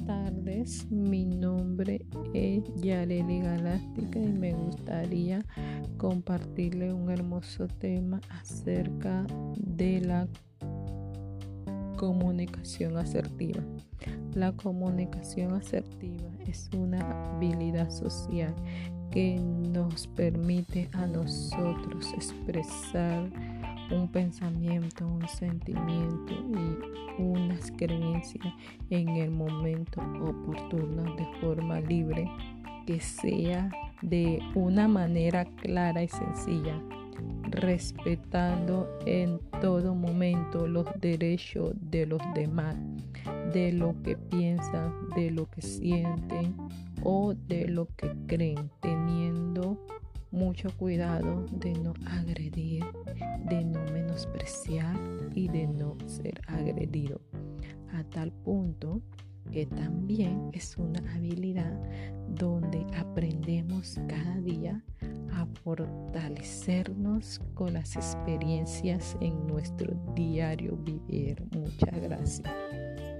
noches, mi nombre es Yareli Galástica y me gustaría compartirle un hermoso tema acerca de la comunicación asertiva. La comunicación asertiva es una habilidad social que nos permite a nosotros expresar un pensamiento, un sentimiento y unas creencias en el momento oportuno de forma libre, que sea de una manera clara y sencilla, respetando en todo momento los derechos de los demás, de lo que piensan, de lo que sienten o de lo que creen, teniendo mucho cuidado de no agredir, de no menospreciar y de no ser agredido. A tal punto que también es una habilidad donde aprendemos cada día a fortalecernos con las experiencias en nuestro diario vivir. Muchas gracias.